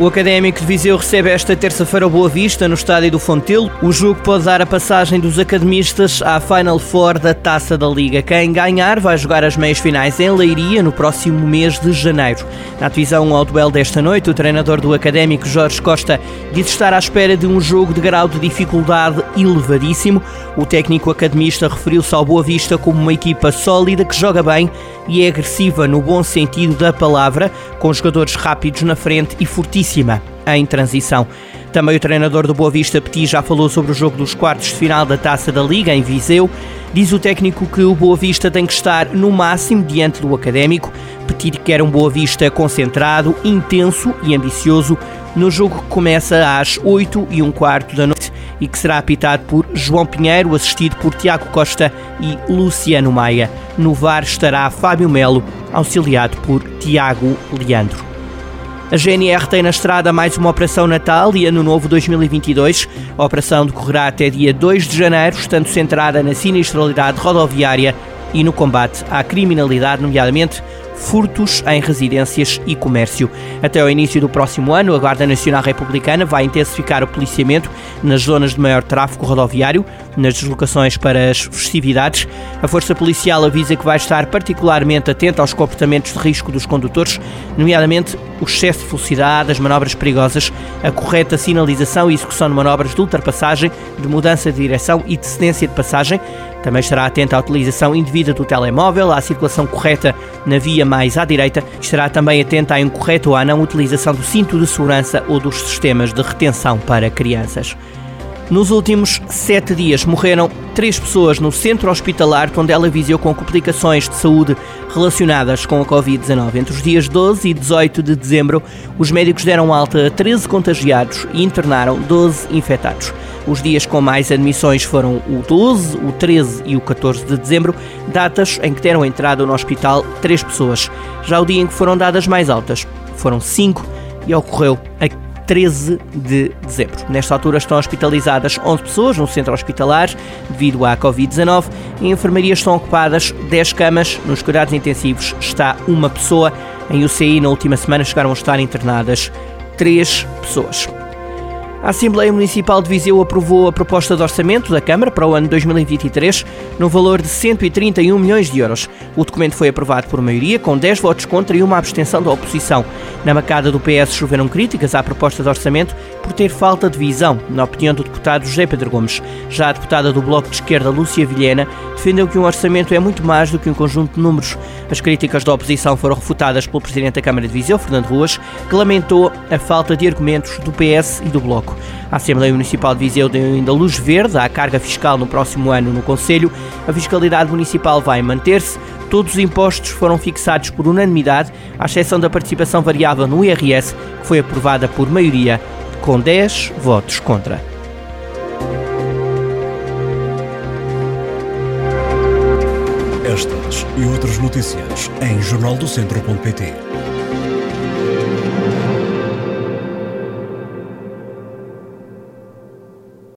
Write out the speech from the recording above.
O Académico de Viseu recebe esta terça-feira o Boa Vista no estádio do Fontelo. O jogo pode dar a passagem dos academistas à Final Four da Taça da Liga. Quem ganhar vai jogar as meias finais em Leiria no próximo mês de janeiro. Na divisão ao duelo desta noite, o treinador do Académico, Jorge Costa, disse estar à espera de um jogo de grau de dificuldade elevadíssimo. O técnico academista referiu-se ao Boa Vista como uma equipa sólida que joga bem e é agressiva no bom sentido da palavra, com jogadores rápidos na frente e fortíssima em transição. Também o treinador do Boa Vista, Petit, já falou sobre o jogo dos quartos de final da Taça da Liga em Viseu. Diz o técnico que o Boa Vista tem que estar no máximo diante do Académico. Petit quer um Boa Vista concentrado, intenso e ambicioso no jogo que começa às 8 e um quarto da noite e que será apitado por João Pinheiro, assistido por Tiago Costa e Luciano Maia. No VAR estará Fábio Melo, auxiliado por Tiago Leandro. A GNR tem na estrada mais uma Operação Natal e Ano Novo 2022. A operação decorrerá até dia 2 de janeiro, estando centrada na sinistralidade rodoviária e no combate à criminalidade, nomeadamente furtos em residências e comércio. Até ao início do próximo ano, a Guarda Nacional Republicana vai intensificar o policiamento nas zonas de maior tráfego rodoviário, nas deslocações para as festividades. A Força Policial avisa que vai estar particularmente atenta aos comportamentos de risco dos condutores, nomeadamente o excesso de velocidade, as manobras perigosas, a correta sinalização e execução de manobras de ultrapassagem, de mudança de direção e de cedência de passagem. Também estará atenta à utilização indevida do telemóvel, à circulação correta na via mais à direita. Estará também atenta à incorreta ou à não utilização do cinto de segurança ou dos sistemas de retenção para crianças. Nos últimos sete dias morreram três pessoas no centro hospitalar onde ela Viseu com complicações de saúde relacionadas com a Covid-19. Entre os dias 12 e 18 de dezembro, os médicos deram alta a 13 contagiados e internaram 12 infectados. Os dias com mais admissões foram o 12, o 13 e o 14 de dezembro, datas em que deram entrada no hospital três pessoas. Já o dia em que foram dadas mais altas foram cinco e ocorreu a 13 de dezembro. Nesta altura estão hospitalizadas 11 pessoas no centro hospitalar devido à Covid-19 e em enfermaria estão ocupadas 10 camas. Nos cuidados intensivos está uma pessoa. Em UCI, na última semana, chegaram a estar internadas 3 pessoas. A Assembleia Municipal de Viseu aprovou a proposta de orçamento da Câmara para o ano 2023 no valor de 131 milhões de euros. O documento foi aprovado por maioria, com 10 votos contra e uma abstenção da oposição. Na bancada do PS choveram críticas à proposta de orçamento por ter falta de visão, na opinião do deputado José Pedro Gomes. Já a deputada do Bloco de Esquerda, Lúcia Vilhena, defendeu que um orçamento é muito mais do que um conjunto de números. As críticas da oposição foram refutadas pelo Presidente da Câmara de Viseu, Fernando Ruas, que lamentou a falta de argumentos do PS e do Bloco. A Assembleia Municipal de Viseu deu ainda luz verde à carga fiscal no próximo ano no Conselho. A fiscalidade municipal vai manter-se. Todos os impostos foram fixados por unanimidade, à exceção da participação variável no IRS, que foi aprovada por maioria, com 10 votos contra. Estas e outras notícias em jornaldocentro.pt